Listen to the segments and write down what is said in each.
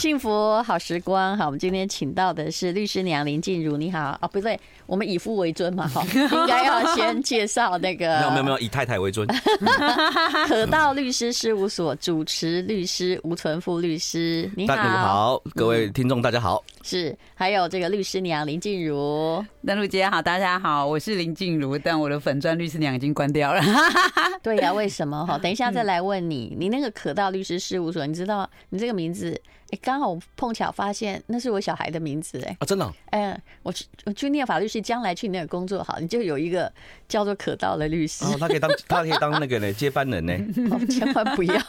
幸福好时光，好，我们今天请到的是律师娘林静茹，你好。哦，不对，我们以夫为尊嘛，哈，应该要先介绍那个，没有没有没有，以太太为尊，可道律师事务所主持律师吴存富律师，你好，大家好，各位听众大家好，是，还有这个律师娘林静茹，邓露姐好，大家好，我是林静茹，但我的粉钻律师娘已经关掉了，对呀、啊，为什么？哈？等一下再来问你，你那个可道律师事务所，你知道你这个名字？哎，刚好我碰巧发现那是我小孩的名字，哎，啊，真的、哦，哎，我去我去念法律系，将来去你那个工作好，你就有一个叫做可道的律师，哦，他可以当他可以当那个呢接班人呢，哦，千万不要，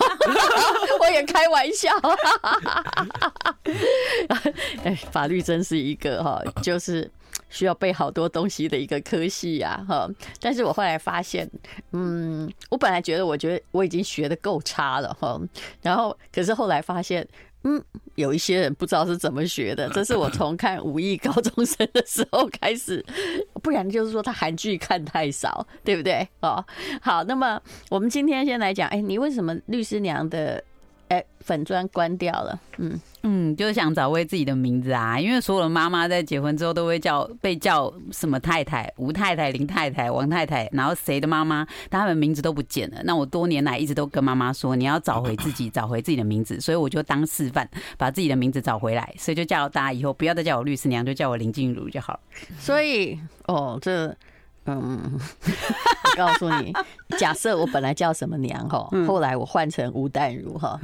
我也开玩笑，哎，法律真是一个哈，就是需要背好多东西的一个科系呀，哈，但是我后来发现，嗯，我本来觉得我觉得我已经学的够差了哈，然后可是后来发现。嗯，有一些人不知道是怎么学的，这是我从看《武艺高中生》的时候开始，不然就是说他韩剧看太少，对不对？哦，好，那么我们今天先来讲，哎，你为什么律师娘的？哎，粉砖关掉了。嗯嗯，就是想找回自己的名字啊，因为所有的妈妈在结婚之后都会叫被叫什么太太、吴太太、林太太、王太太，然后谁的妈妈，但他们名字都不见了。那我多年来一直都跟妈妈说，你要找回自己，找回自己的名字，所以我就当示范，把自己的名字找回来。所以就叫大家以后不要再叫我律师娘，就叫我林静茹就好了。所以哦，这。嗯，我告诉你，假设我本来叫什么娘哈，后来我换成吴淡如哈，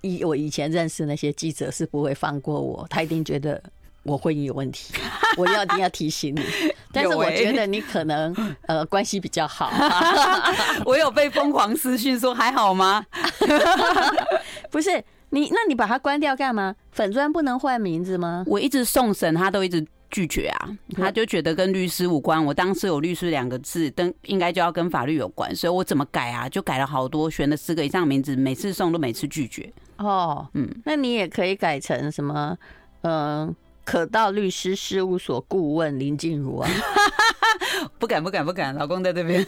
以我以前认识那些记者是不会放过我，他一定觉得我婚姻有问题，我要一定要提醒你。但是我觉得你可能呃关系比较好，我有被疯狂私讯说还好吗？不是你，那你把它关掉干嘛？粉砖不能换名字吗？我一直送审，他都一直。拒绝啊，他就觉得跟律师无关。我当时有律师两个字，登应该就要跟法律有关，所以我怎么改啊？就改了好多，选了四个以上名字，每次送都每次拒绝。哦，嗯，那你也可以改成什么？嗯，可到律师事务所顾问林静茹啊？不敢，不敢，不敢，老公在这边。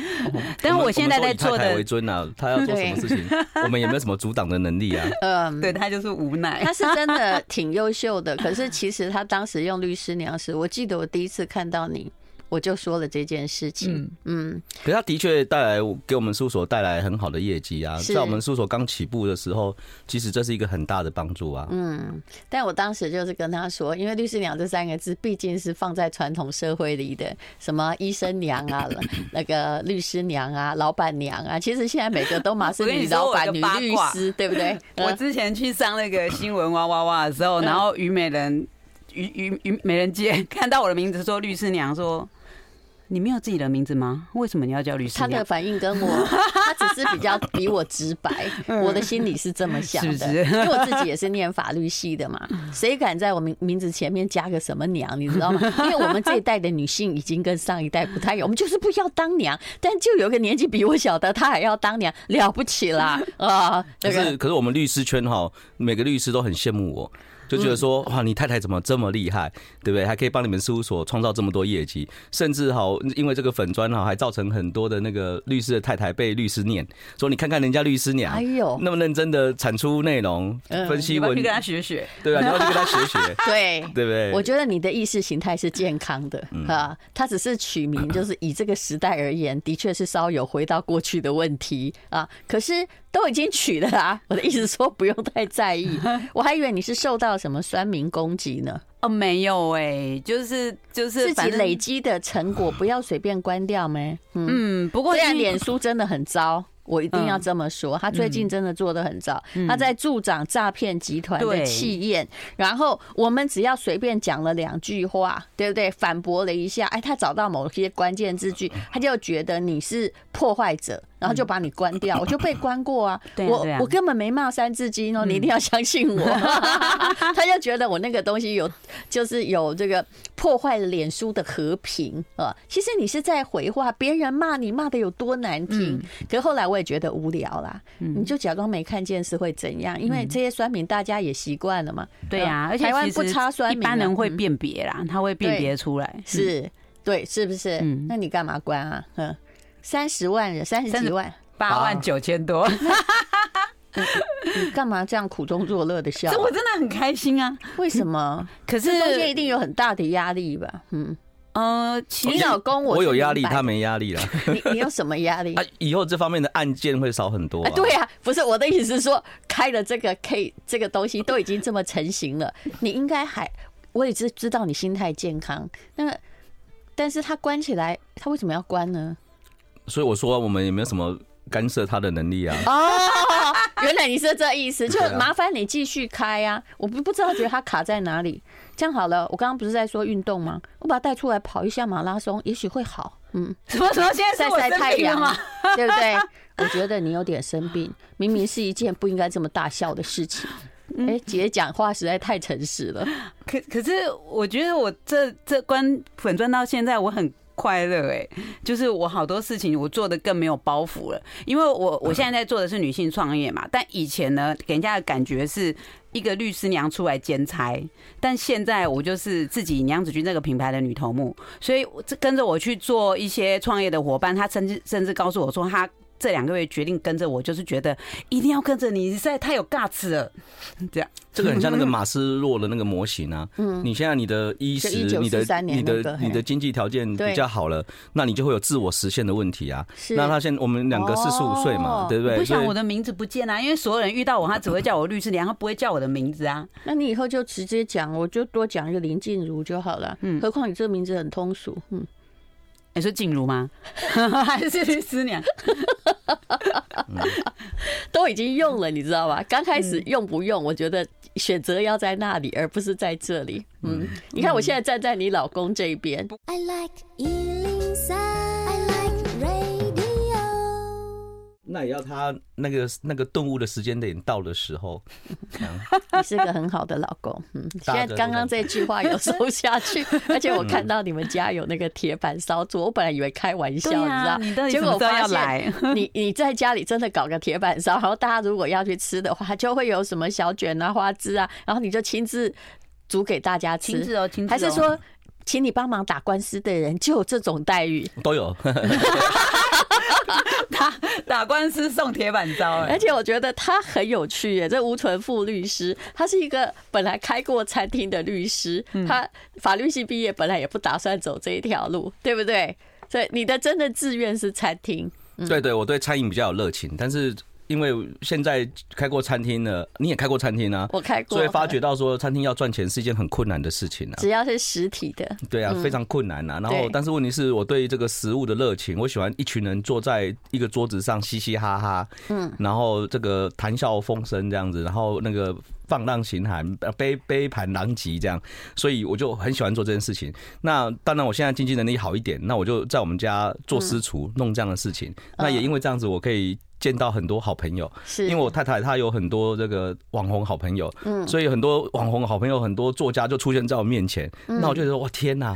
但是我现在在做的为尊啊，他要做什么事情，我们也没有什么阻挡的能力啊。嗯，对他就是无奈。他是真的挺优秀的，可是其实他当时用律师娘时，我记得我第一次看到你。我就说了这件事情，嗯，嗯，可是他的确带来给我们事务所带来很好的业绩啊，在我们事务所刚起步的时候，其实这是一个很大的帮助啊。嗯，但我当时就是跟他说，因为律师娘这三个字毕竟是放在传统社会里的，什么医生娘啊，那个律师娘啊，老板娘啊，其实现在每个都嘛是女老板、女律师，对不对？我之前去上那个新闻哇哇哇的时候，然后虞美人、虞虞虞美人街看到我的名字说律师娘说。你没有自己的名字吗？为什么你要叫律师？他的反应跟我，他只是比较比我直白。我的心里是这么想的，因为我自己也是念法律系的嘛。谁敢在我名名字前面加个什么娘？你知道吗？因为我们这一代的女性已经跟上一代不太一样，我们就是不要当娘，但就有一个年纪比我小的，她还要当娘，了不起啦 啊！可是可是我们律师圈哈，每个律师都很羡慕我。就觉得说哇，你太太怎么这么厉害，对不对？还可以帮你们事务所创造这么多业绩，甚至哈，因为这个粉砖哈，还造成很多的那个律师的太太被律师念，说你看看人家律师娘，哎呦，那么认真的产出内容，分析文，你要去跟他学学，对啊，你要去跟他学学，对，对不对？我觉得你的意识形态是健康的啊，他只是取名，就是以这个时代而言，的确是稍有回到过去的问题啊，可是。都已经取了啊！我的意思说不用太在意，我还以为你是受到什么酸民攻击呢。哦，没有哎、欸，就是就是自己累积的成果，不要随便关掉没？嗯，不过这样脸书真的很糟。我一定要这么说，他最近真的做的很糟，他在助长诈骗集团的气焰。然后我们只要随便讲了两句话，对不对？反驳了一下，哎，他找到某些关键字句，他就觉得你是破坏者，然后就把你关掉。我就被关过啊，我我根本没骂三字经哦，你一定要相信我。他就觉得我那个东西有，就是有这个破坏了脸书的和平啊。其实你是在回话，别人骂你骂的有多难听，可是后来我也。觉得无聊啦，你就假装没看见是会怎样？因为这些酸民大家也习惯了嘛。对呀，而且台湾不差酸民，一般人会辨别啦，他会辨别出来。是，对，是不是？那你干嘛关啊？嗯，三十万人，三十几万，八万九千多。你干嘛这样苦中作乐的笑？这我真的很开心啊！为什么？可是中间一定有很大的压力吧？嗯。呃，你老公我我有压力，他没压力了。你你有什么压力？啊，以后这方面的案件会少很多。对呀，不是我的意思是说，开了这个 K 这个东西都已经这么成型了，你应该还我也知知道你心态健康。那个，但是他关起来，他为什么要关呢？所以我说我们也没有什么干涉他的能力啊。哦，原来你是这意思，就麻烦你继续开啊。我不不知道觉得他卡在哪里。这样好了，我刚刚不是在说运动吗？我把他带出来跑一下马拉松，也许会好。嗯，什么什么？现在晒晒太阳嘛，对不对？我觉得你有点生病，明明是一件不应该这么大笑的事情。哎，姐讲话实在太诚实了。可可是，我觉得我这这关粉钻到现在，我很。快乐哎，就是我好多事情我做的更没有包袱了，因为我我现在在做的是女性创业嘛，但以前呢，给人家的感觉是一个律师娘出来兼差，但现在我就是自己娘子军这个品牌的女头目，所以这跟着我去做一些创业的伙伴，他甚至甚至告诉我说他。这两个月决定跟着我，就是觉得一定要跟着你，实在太有 guts 了。这样，这个很像那个马斯洛的那个模型啊。嗯，你现在你的衣食、你的、你的、你的经济条件比较好了，那你就会有自我实现的问题啊。是。那他现在我们两个四十五岁嘛，对不对？不想我的名字不见啊，因为所有人遇到我，他只会叫我律师娘，他不会叫我的名字啊。那你以后就直接讲，我就多讲一个林静茹就好了。嗯。何况你这个名字很通俗。嗯。你说静茹吗？还是律师娘？都已经用了，你知道吧？刚开始用不用，我觉得选择要在那里，而不是在这里。嗯，你看我现在站在你老公这边。I like 那也要他那个那个顿悟的时间点到的时候，你是个很好的老公。嗯，现在刚刚这句话有收下去，而且我看到你们家有那个铁板烧做，我本来以为开玩笑，你知道，结果我发现你你在家里真的搞个铁板烧，然后大家如果要去吃的话，就会有什么小卷啊、花枝啊，然后你就亲自煮给大家吃，还是说请你帮忙打官司的人就有这种待遇？都有。打 打官司送铁板烧，而且我觉得他很有趣耶。这吴纯富律师，他是一个本来开过餐厅的律师，他法律系毕业，本来也不打算走这一条路，对不对？所以你的真的志愿是餐厅。对对，我对餐饮比较有热情，但是。因为现在开过餐厅了，你也开过餐厅啊？我开过，所以发觉到说餐厅要赚钱是一件很困难的事情啊。只要是实体的，对啊，非常困难呐。然后，但是问题是我对这个食物的热情，我喜欢一群人坐在一个桌子上嘻嘻哈哈，嗯，然后这个谈笑风生这样子，然后那个放浪形骸，杯杯盘狼藉这样，所以我就很喜欢做这件事情。那当然，我现在经济能力好一点，那我就在我们家做私厨，弄这样的事情。那也因为这样子，我可以。见到很多好朋友，是。因为我太太她有很多这个网红好朋友，嗯，所以很多网红好朋友，很多作家就出现在我面前，那我就觉得哇天哪，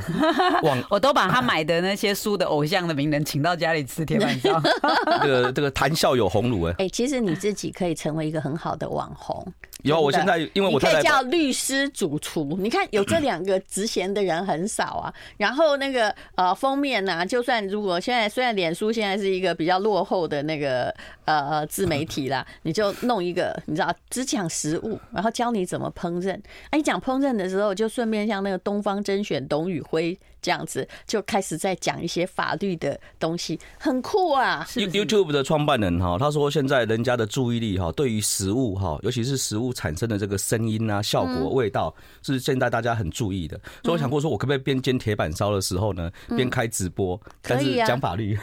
网 我都把他买的那些书的偶像的名人请到家里吃铁板烧，这个这个谈笑有鸿儒哎，哎，其实你自己可以成为一个很好的网红。有，我现在因为我太太可以叫律师主厨，你看有这两个职衔的人很少啊。然后那个呃封面呢，就算如果现在虽然脸书现在是一个比较落后的那个。呃，自媒体啦，你就弄一个，你知道，只讲食物，然后教你怎么烹饪。哎，你讲烹饪的时候，就顺便像那个东方甄选董宇辉这样子，就开始在讲一些法律的东西，很酷啊。YouTube 的创办人哈，他说现在人家的注意力哈，对于食物哈，尤其是食物产生的这个声音啊、效果、味道，是现在大家很注意的。所以我想过说，我可不可以边煎铁板烧的时候呢，边开直播，但是讲法律？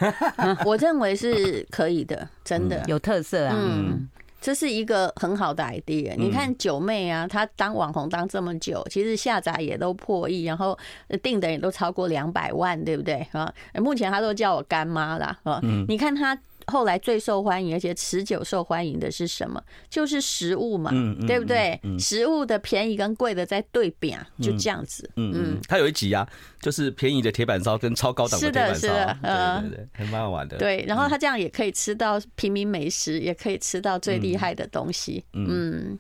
我认为是可以的，真的。有特色啊，嗯，这是一个很好的 idea。你看九妹啊，她当网红当这么久，其实下载也都破亿，然后订的也都超过两百万，对不对啊？目前她都叫我干妈啦，啊，你看她。后来最受欢迎而且持久受欢迎的是什么？就是食物嘛，对不对？食物的便宜跟贵的在对比啊，就这样子。嗯嗯，他有一集啊，就是便宜的铁板烧跟超高档的铁板烧，是的，是的，对对对，还蛮好玩的。对，然后他这样也可以吃到平民美食，也可以吃到最厉害的东西。嗯。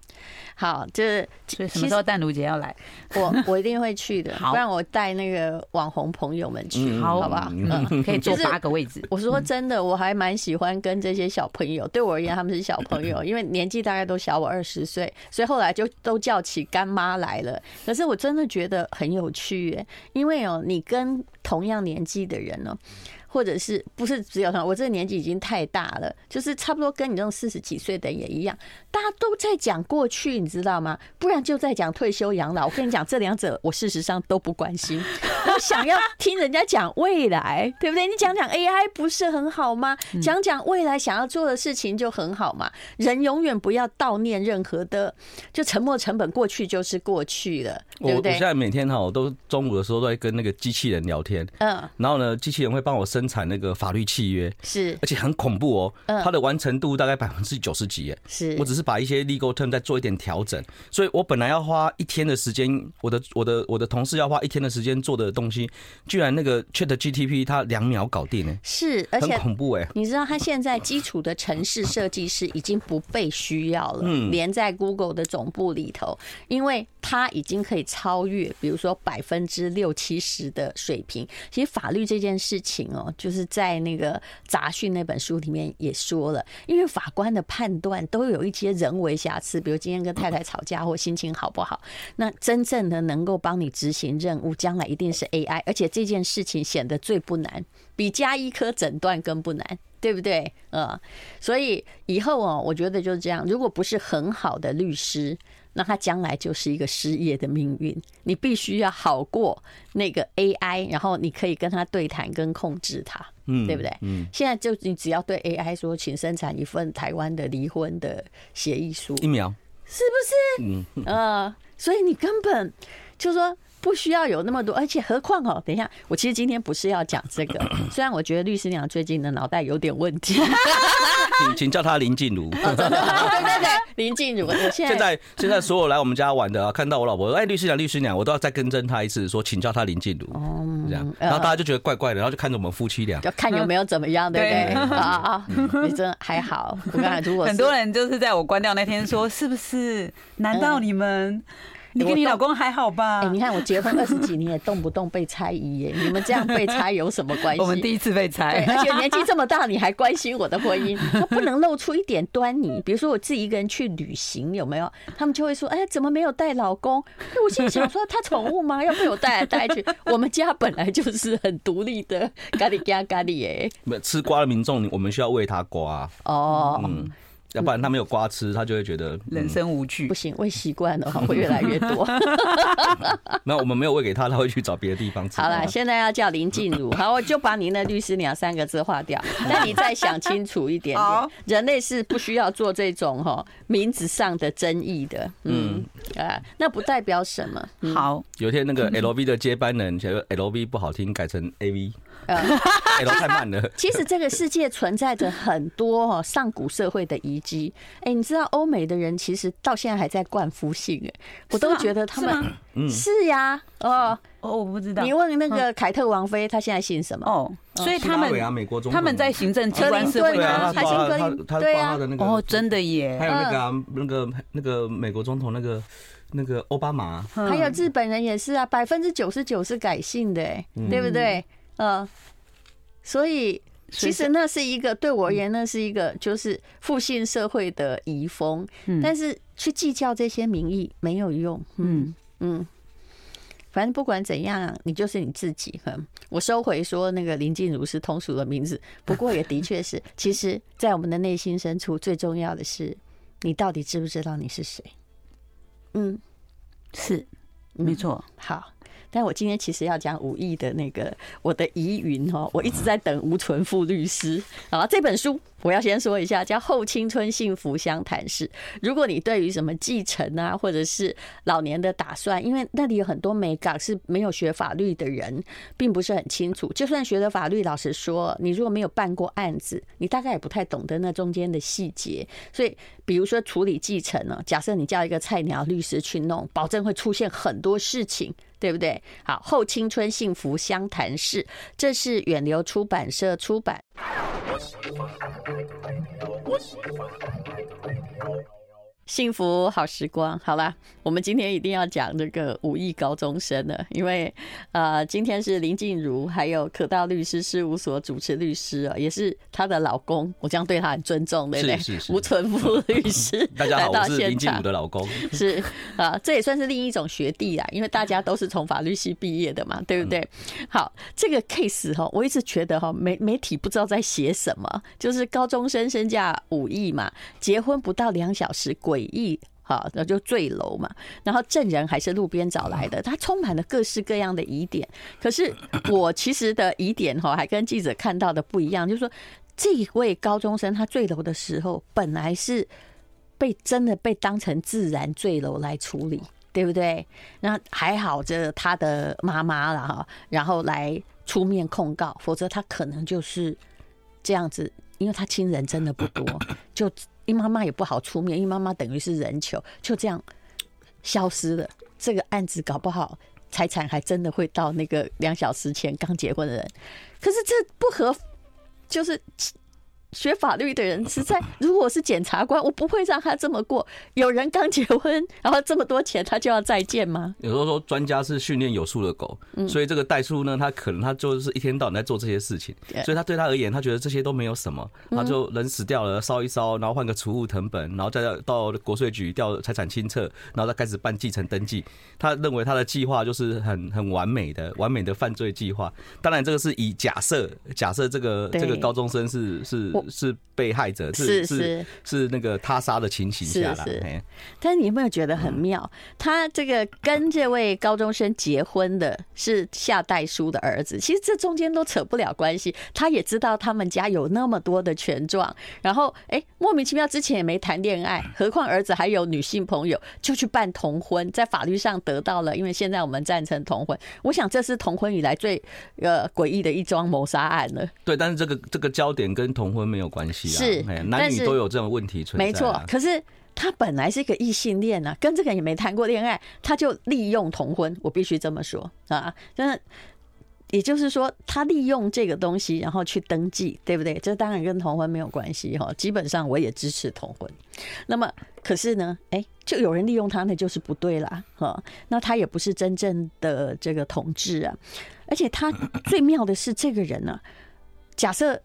好，就是 所以什么时候淡如姐要来？我我一定会去的，不然我带那个网红朋友们去，好不好？嗯，可以坐八个位置。我说真的，我还蛮喜欢跟这些小朋友，对我而言他们是小朋友，因为年纪大概都小我二十岁，所以后来就都叫起干妈来了。可是我真的觉得很有趣耶，因为哦，你跟同样年纪的人呢。或者是不是只有他？我这个年纪已经太大了，就是差不多跟你这种四十几岁的也一样，大家都在讲过去，你知道吗？不然就在讲退休养老。我跟你讲，这两者我事实上都不关心。我想要听人家讲未来，对不对？你讲讲 AI 不是很好吗？讲讲未来想要做的事情就很好嘛。人永远不要悼念任何的，就沉没成本过去就是过去了，对不对？我我现在每天哈，我都中午的时候都在跟那个机器人聊天，嗯，然后呢，机器人会帮我生产那个法律契约，是，而且很恐怖哦，它的完成度大概百分之九十几耶，是。我只是把一些 legal term 再做一点调整，所以我本来要花一天的时间，我的我的我的同事要花一天的时间做的东西，居然那个 Chat GTP 它两秒搞定呢，是，而且很恐怖哎，你知道它现在基础的城市设计师已经不被需要了，嗯，连在 Google 的总部里头，因为它已经可以超越，比如说百分之六七十的水平。其实法律这件事情哦，就是。在那个杂讯那本书里面也说了，因为法官的判断都有一些人为瑕疵，比如今天跟太太吵架或心情好不好，那真正的能够帮你执行任务，将来一定是 AI，而且这件事情显得最不难，比加医科诊断更不难，对不对？呃，所以以后哦，我觉得就是这样，如果不是很好的律师。那他将来就是一个失业的命运。你必须要好过那个 AI，然后你可以跟他对谈跟控制他，嗯，对不对？嗯。现在就你只要对 AI 说，请生产一份台湾的离婚的协议书，一秒，是不是？嗯呃，所以你根本就说。不需要有那么多，而且何况哦，等一下，我其实今天不是要讲这个，虽然我觉得律师娘最近的脑袋有点问题，请请叫他林静茹，对对对，林静茹，现在现在所有来我们家玩的啊，看到我老婆说，哎，律师娘律师娘，我都要再更正他一次，说请叫他林静茹，哦，这样，然后大家就觉得怪怪的，然后就看着我们夫妻俩，就看有没有怎么样，对不对？啊啊，你真还好，我刚才如果很多人就是在我关掉那天说，是不是？难道你们？你跟你老公还好吧？哎，你看我结婚二十几年也动不动被猜疑耶，你们这样被猜有什么关系？我们第一次被猜，而且年纪这么大，你还关心我的婚姻？不能露出一点端倪，比如说我自己一个人去旅行，有没有？他们就会说：“哎，怎么没有带老公？”我心想说：“他宠物吗？要被我带来带去？我们家本来就是很独立的，咖喱加咖喱耶。”吃瓜的民众，我们需要喂他瓜哦。嗯。要不然他没有瓜吃，他就会觉得人生无趣。不行，喂习惯了会越来越多。那我们没有喂给他，他会去找别的地方吃。好了，现在要叫林静茹，好，我就把您的律师娘三个字划掉。那你再想清楚一点点，人类是不需要做这种哈名字上的争议的。嗯啊，那不代表什么。好，有一天那个 LV 的接班人觉得 LV 不好听，改成 AV。呃，L 太慢了。其实这个世界存在着很多哦上古社会的遗迹。哎，你知道欧美的人其实到现在还在冠夫姓哎，我都觉得他们嗯。是呀哦。哦我不知道。你问那个凯特王妃，她现在姓什么？哦，所以他们美国中他们在行政机关是会啊，他姓他他挂的那个哦，真的耶。还有那个那个那个美国总统那个那个奥巴马，还有日本人也是啊，百分之九十九是改姓的，对不对？嗯，所以其实那是一个对我而言，那是一个就是复兴社会的遗风。但是去计较这些名义没有用。嗯嗯，反正不管怎样，你就是你自己。哈，我收回说那个林静茹是通俗的名字，不过也的确是。其实，在我们的内心深处，最重要的是你到底知不知道你是谁？嗯，是没错。好。但我今天其实要讲五亿的那个我的疑云哈，我一直在等吴存富律师。好，这本书我要先说一下，叫《后青春幸福相谈室》。如果你对于什么继承啊，或者是老年的打算，因为那里有很多美港是没有学法律的人并不是很清楚。就算学了法律，老实说，你如果没有办过案子，你大概也不太懂得那中间的细节。所以，比如说处理继承呢，假设你叫一个菜鸟律师去弄，保证会出现很多事情。对不对？好，后青春幸福相谈室，这是远流出版社出版。幸福好时光，好啦，我们今天一定要讲这个五亿高中生了，因为呃，今天是林静茹还有可道律师事务所主持律师啊，也是她的老公，我这样对她很尊重，对不对？是是是，吴存富律师，大家好，我是林静茹的老公，是啊，这也算是另一种学弟啊，因为大家都是从法律系毕业的嘛，对不对？好，这个 case 哈，我一直觉得哈，媒媒体不知道在写什么，就是高中生身价五亿嘛，结婚不到两小时鬼。诡异，好，那就坠楼嘛。然后证人还是路边找来的，他充满了各式各样的疑点。可是我其实的疑点哈，还跟记者看到的不一样，就是说，这位高中生他坠楼的时候，本来是被真的被当成自然坠楼来处理，对不对？那还好，这他的妈妈了哈，然后来出面控告，否则他可能就是这样子，因为他亲人真的不多，就。妈妈也不好出面，因为妈妈等于是人球，就这样消失了。这个案子搞不好财产还真的会到那个两小时前刚结婚的人，可是这不合，就是。学法律的人实在，如果是检察官，我不会让他这么过。有人刚结婚，然后这么多钱，他就要再见吗？有时候说专家是训练有素的狗，嗯所以这个代书呢，他可能他就是一天到晚在做这些事情，所以他对他而言，他觉得这些都没有什么，他就人死掉了，烧一烧，然后换个储物成本，然后再到国税局调财产清册，然后再开始办继承登记。他认为他的计划就是很很完美的完美的犯罪计划。当然，这个是以假设假设这个这个高中生是是。是被害者，是是是那个他杀的情形下来，但是你有没有觉得很妙？他这个跟这位高中生结婚的是夏代书的儿子，其实这中间都扯不了关系。他也知道他们家有那么多的权状，然后哎，莫名其妙之前也没谈恋爱，何况儿子还有女性朋友，就去办同婚，在法律上得到了。因为现在我们赞成同婚，我想这是同婚以来最呃诡异的一桩谋杀案了。对，但是这个这个焦点跟同婚没有关系啊。是，男女都有这种问题存在。没错，可是他本来是一个异性恋啊，跟这个人也没谈过恋爱，他就利用同婚，我必须这么说啊。那也就是说，他利用这个东西，然后去登记，对不对？这当然跟同婚没有关系哈。基本上我也支持同婚。那么，可是呢，哎，就有人利用他，那就是不对啦。哈。那他也不是真正的这个同志啊，而且他最妙的是，这个人呢，假设。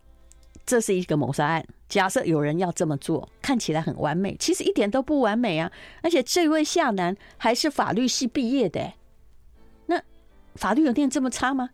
这是一个谋杀案。假设有人要这么做，看起来很完美，其实一点都不完美啊！而且这位夏楠还是法律系毕业的，那法律有念这么差吗？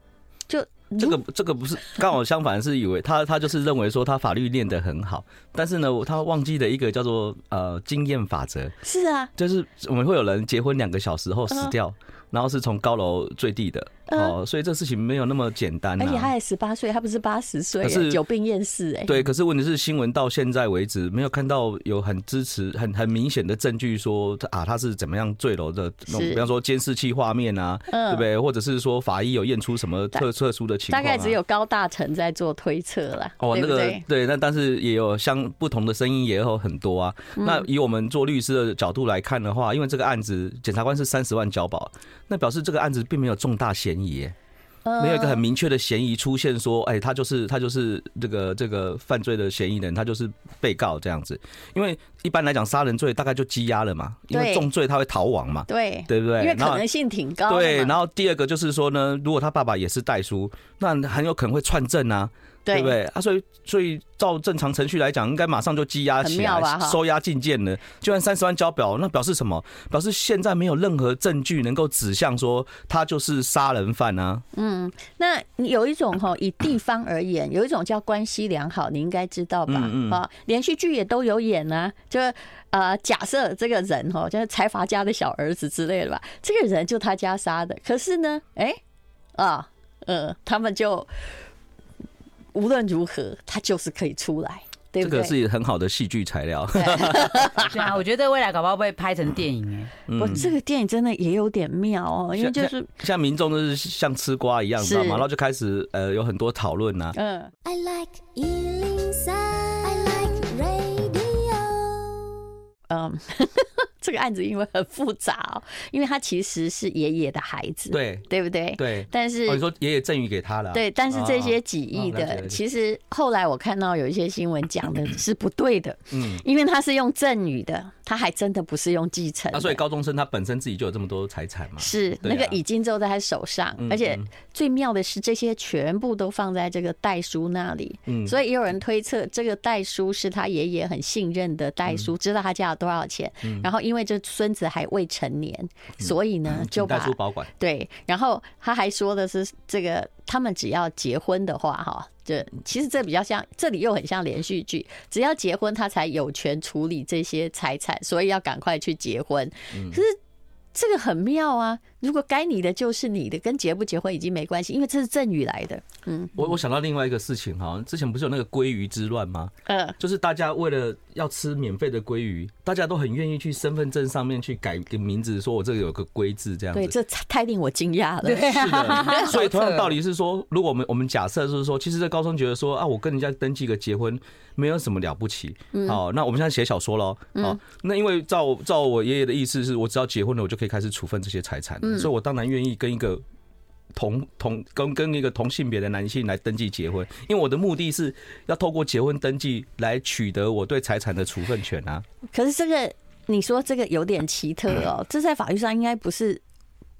就这个这个不是刚好相反，是以为他他就是认为说他法律念得很好，但是呢，他忘记了一个叫做呃经验法则。是啊，就是我们会有人结婚两个小时后死掉。然后是从高楼坠地的哦，所以这事情没有那么简单。而且他也十八岁，他不是八十岁，是久病厌世哎。对，可是问题是新闻到现在为止没有看到有很支持、很很明显的证据说啊他是怎么样坠楼的，比方说监视器画面啊，对不对？或者是说法医有验出什么特特殊的情况？大概只有高大成在做推测了。哦，那个对，那但是也有相不同的声音也有很多啊。那以我们做律师的角度来看的话，因为这个案子检察官是三十万交保。那表示这个案子并没有重大嫌疑，没有一个很明确的嫌疑出现，说，哎，他就是他就是这个这个犯罪的嫌疑人，他就是被告这样子。因为一般来讲，杀人罪大概就羁押了嘛，因为重罪他会逃亡嘛，对对不对？因为可能性挺高。对，然后第二个就是说呢，如果他爸爸也是代书，那很有可能会串证啊。对不对啊？所以，所以照正常程序来讲，应该马上就羁押起来，收押禁见了。就按三十万交表，那表示什么？表示现在没有任何证据能够指向说他就是杀人犯啊。嗯，那有一种哈，以地方而言，有一种叫关系良好，你应该知道吧？嗯嗯。连续剧也都有演啊。就呃，假设这个人哈，就是财阀家的小儿子之类的吧，这个人就他家杀的。可是呢，哎，啊，呃，他们就。无论如何，他就是可以出来，对不对？这个是很好的戏剧材料。对 啊，我觉得未来搞不好会拍成电影哎。我这个电影真的也有点妙哦，因为就是像民众都是像吃瓜一样，知道吗？然后就开始呃有很多讨论呐。嗯。I like 嗯，这个案子因为很复杂，因为他其实是爷爷的孩子，对对不对？对。但是你说爷爷赠予给他了，对。但是这些几亿的，其实后来我看到有一些新闻讲的是不对的，嗯，因为他是用赠予的，他还真的不是用继承。啊，所以高中生他本身自己就有这么多财产嘛？是，那个已经就在他手上，而且最妙的是这些全部都放在这个代叔那里。嗯，所以也有人推测这个代叔是他爷爷很信任的代书，知道他家有多少钱。嗯然后因为这孙子还未成年，所以呢就把代叔保管。对，然后他还说的是这个，他们只要结婚的话，哈。这其实这比较像，这里又很像连续剧。只要结婚，他才有权处理这些财产，所以要赶快去结婚。可是这个很妙啊。如果该你的就是你的，跟结不结婚已经没关系，因为这是赠与来的。嗯，我我想到另外一个事情哈，之前不是有那个鲑鱼之乱吗？嗯，就是大家为了要吃免费的鲑鱼，大家都很愿意去身份证上面去改个名字，说我这个有个鲑字这样子。对，这太令我惊讶了。对，是的。所以同样道理是说，如果我们我们假设就是说，其实这高中觉得说啊，我跟人家登记个结婚没有什么了不起。嗯好，那我们现在写小说喽。好，那因为照照我爷爷的意思是，我只要结婚了，我就可以开始处分这些财产。所以，我当然愿意跟一个同同跟跟一个同性别的男性来登记结婚，因为我的目的是要透过结婚登记来取得我对财产的处分权啊。可是这个，你说这个有点奇特哦，这在法律上应该不是。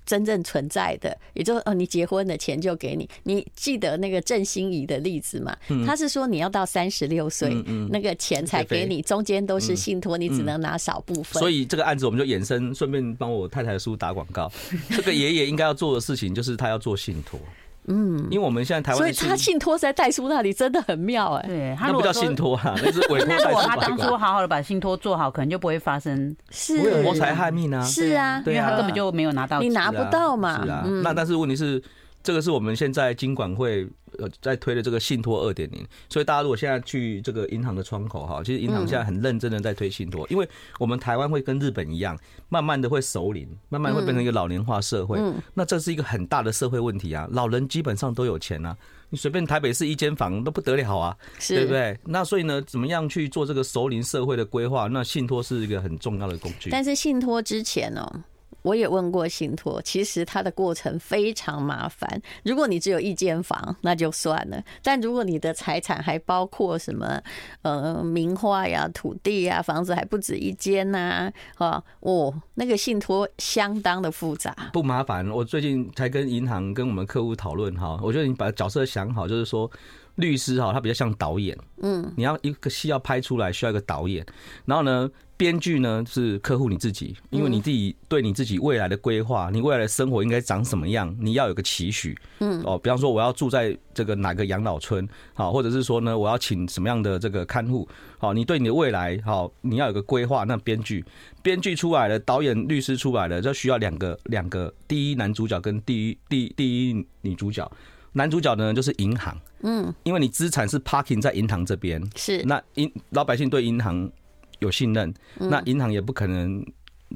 真正存在的，也就是哦，你结婚的钱就给你。你记得那个郑欣宜的例子吗？他是说你要到三十六岁，那个钱才给你，中间都是信托，你只能拿少部分。所以这个案子我们就衍生，顺便帮我太太的书打广告。这个爷爷应该要做的事情，就是他要做信托。嗯，因为我们现在台湾，所以他信托在代书那里真的很妙哎。对，那不叫信托啊，那是委托代书。如果他当初好好的把信托做好，可能就不会发生是谋财害命啊。是啊，因为他根本就没有拿到，你拿不到嘛。是啊，那但是问题是。这个是我们现在金管会呃在推的这个信托二点零，所以大家如果现在去这个银行的窗口哈，其实银行现在很认真的在推信托，因为我们台湾会跟日本一样，慢慢的会熟龄，慢慢会变成一个老年化社会，那这是一个很大的社会问题啊，老人基本上都有钱啊，你随便台北市一间房都不得了啊，对不对？那所以呢，怎么样去做这个熟龄社会的规划？那信托是一个很重要的工具。但是信托之前呢？我也问过信托，其实它的过程非常麻烦。如果你只有一间房，那就算了；但如果你的财产还包括什么呃名画呀、土地呀、房子还不止一间呐，哈哦，那个信托相当的复杂。不麻烦，我最近才跟银行跟我们客户讨论哈，我觉得你把角色想好，就是说律师哈，他比较像导演，嗯，你要一个戏要拍出来，需要一个导演，然后呢。编剧呢是客户你自己，因为你自己对你自己未来的规划，你未来的生活应该长什么样，你要有个期许。嗯，哦，比方说我要住在这个哪个养老村，好，或者是说呢，我要请什么样的这个看护，好，你对你的未来，好，你要有个规划。那编剧，编剧出来了，导演、律师出来了，就需要两个两个第一男主角跟第一第第一女主角。男主角呢就是银行，嗯，因为你资产是 parking 在银行这边，是那银老百姓对银行。有信任，那银行也不可能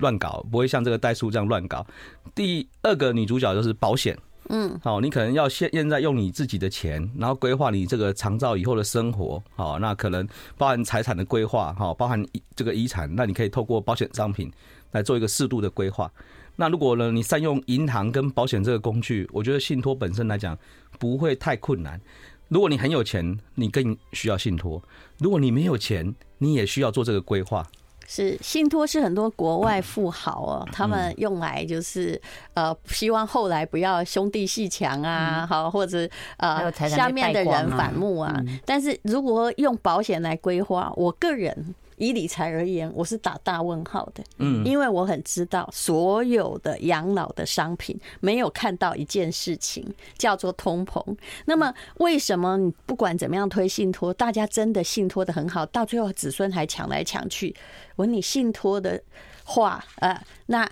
乱搞，不会像这个代数这样乱搞。第二个女主角就是保险，嗯，好，你可能要现现在用你自己的钱，然后规划你这个长照以后的生活，好，那可能包含财产的规划，好，包含这个遗产，那你可以透过保险商品来做一个适度的规划。那如果呢，你善用银行跟保险这个工具，我觉得信托本身来讲不会太困难。如果你很有钱，你更需要信托；如果你没有钱，你也需要做这个规划。是信托是很多国外富豪哦，他们用来就是呃，希望后来不要兄弟鬩墙啊，好或者呃下面的人反目啊。但是如果用保险来规划，我个人。以理财而言，我是打大问号的。嗯，因为我很知道，所有的养老的商品没有看到一件事情叫做通膨。那么，为什么你不管怎么样推信托，大家真的信托的很好，到最后子孙还抢来抢去？我你信托的话，呃，那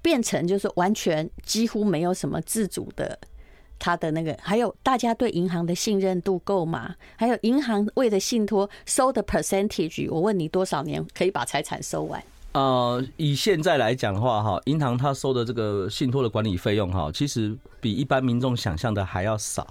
变成就是完全几乎没有什么自主的。他的那个，还有大家对银行的信任度够吗？还有银行为了信托收的 percentage，我问你多少年可以把财产收完？呃，以现在来讲的话，哈，银行它收的这个信托的管理费用，哈，其实比一般民众想象的还要少，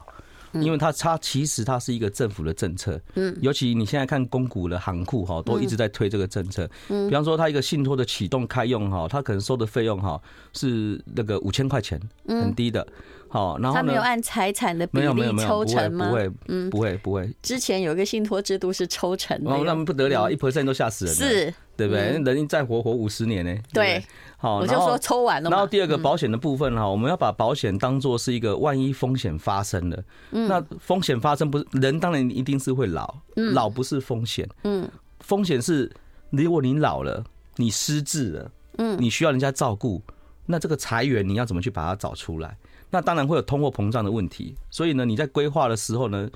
因为它它其实它是一个政府的政策，嗯，尤其你现在看公股的行库，哈，都一直在推这个政策，嗯，比方说它一个信托的启动开用，哈，它可能收的费用，哈，是那个五千块钱，很低的。好，然后他没有按财产的比例抽成吗？不会，嗯，不会，不会。之前有一个信托制度是抽成，哦，那不得了，一 percent 都吓死人了，是，对不对？人再活活五十年呢？对，好，我就说抽完了。然后第二个保险的部分哈，我们要把保险当做是一个万一风险发生了，那风险发生不是人当然一定是会老，老不是风险，嗯，风险是如果你老了，你失智了，嗯，你需要人家照顾，那这个财源你要怎么去把它找出来？那当然会有通货膨胀的问题，所以呢，你在规划的时候呢，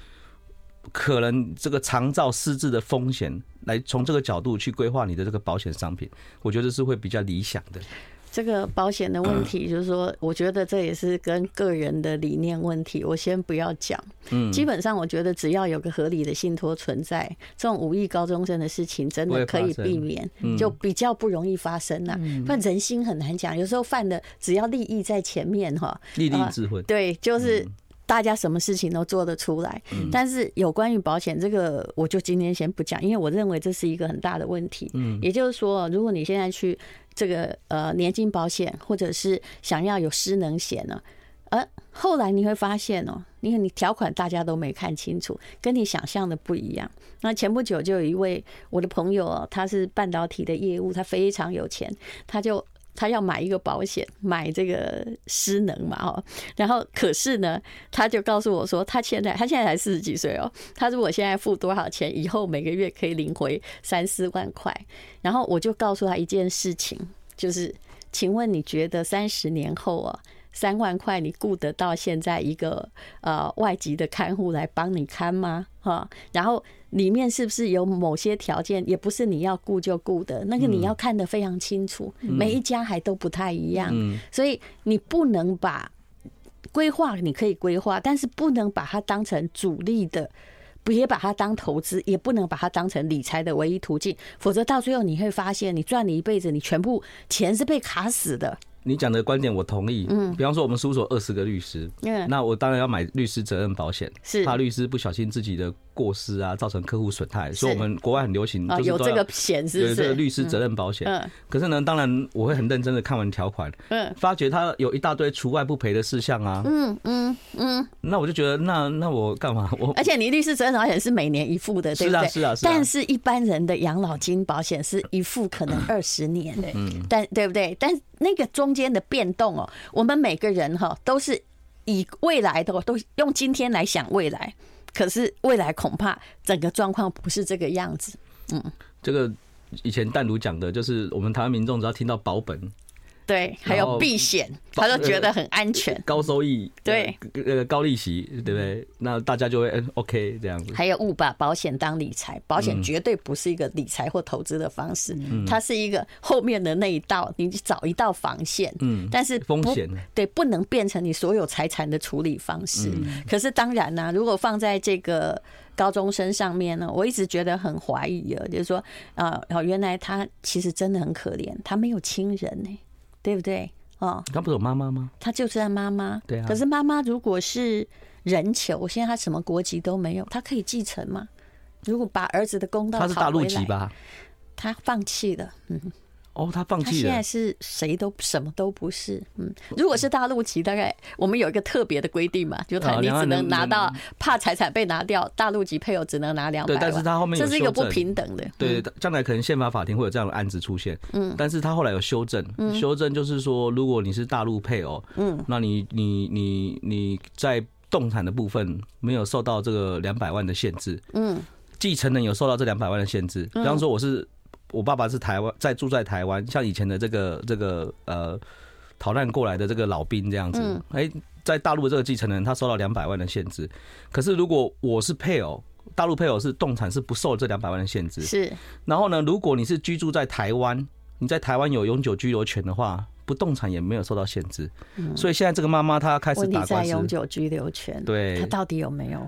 可能这个长照失智的风险，来从这个角度去规划你的这个保险商品，我觉得是会比较理想的。这个保险的问题，就是说，我觉得这也是跟个人的理念问题。我先不要讲。嗯，基本上我觉得只要有个合理的信托存在，这种五亿高中生的事情真的可以避免，就比较不容易发生了。不然人心很难讲，有时候犯的只要利益在前面哈，利益智慧。对，就是大家什么事情都做得出来。但是有关于保险这个，我就今天先不讲，因为我认为这是一个很大的问题。嗯，也就是说，如果你现在去。这个呃年金保险，或者是想要有失能险呢，而后来你会发现哦，因为你条款大家都没看清楚，跟你想象的不一样。那前不久就有一位我的朋友哦，他是半导体的业务，他非常有钱，他就。他要买一个保险，买这个失能嘛，哦，然后可是呢，他就告诉我说，他现在他现在才四十几岁哦，他说我现在付多少钱，以后每个月可以领回三四万块，然后我就告诉他一件事情，就是，请问你觉得三十年后啊，三万块你雇得到现在一个呃外籍的看护来帮你看吗？哈，然后。里面是不是有某些条件，也不是你要雇就雇的，那个你要看得非常清楚，每一家还都不太一样，所以你不能把规划，你可以规划，但是不能把它当成主力的，不也把它当投资，也不能把它当成理财的唯一途径，否则到最后你会发现，你赚了一辈子，你全部钱是被卡死的。你讲的观点我同意。嗯，比方说我们事务所二十个律师，嗯，那我当然要买律师责任保险，是。怕律师不小心自己的过失啊，造成客户损害，所以我们国外很流行，有这个险，是有这个律师责任保险。嗯，可是呢，当然我会很认真的看完条款，嗯，发觉它有一大堆除外不赔的事项啊，嗯嗯嗯，那我就觉得那那我干嘛？我？而且你律师责任保险是每年一付的，对不对？是啊是啊，但是一般人的养老金保险是一付可能二十年，嗯，但对不对？但那个中间的变动哦，我们每个人哈都是以未来的都用今天来想未来，可是未来恐怕整个状况不是这个样子。嗯，这个以前单独讲的就是，我们台湾民众只要听到保本。对，还有避险，他都觉得很安全。高收益，对，呃，高利息，对不对？那大家就会嗯，OK 这样子。还有误把保险当理财，保险绝对不是一个理财或投资的方式，它是一个后面的那一道，你找一道防线。嗯，但是风险对不能变成你所有财产的处理方式。可是当然呢，如果放在这个高中生上面呢，我一直觉得很怀疑啊，就是说啊，哦，原来他其实真的很可怜，他没有亲人呢。对不对？哦，他不是有妈妈吗？他就是他妈妈。对啊。可是妈妈如果是人球，现在他什么国籍都没有，他可以继承吗？如果把儿子的公道他是大陆籍吧？他放弃了。嗯。哦，他放弃了。他现在是谁都什么都不是。嗯，如果是大陆籍，大概我们有一个特别的规定嘛，就他你只能拿到，怕财产被拿掉，大陆籍配偶只能拿两百万。对，但是他后面这是一个不平等的。对，将来可能宪法法庭会有这样的案子出现。嗯，但是他后来有修正，修正就是说，如果你是大陆配偶，嗯，那你你你你在动产的部分没有受到这个两百万的限制。嗯，继承人有受到这两百万的限制，比方说我是。我爸爸是台湾，在住在台湾，像以前的这个这个呃逃难过来的这个老兵这样子。哎，在大陆的这个继承人，他受到两百万的限制。可是如果我是配偶，大陆配偶是动产是不受这两百万的限制。是。然后呢，如果你是居住在台湾，你在台湾有永久居留权的话。不动产也没有受到限制，所以现在这个妈妈她开始打官司。在永久居留权，对，她到底有没有？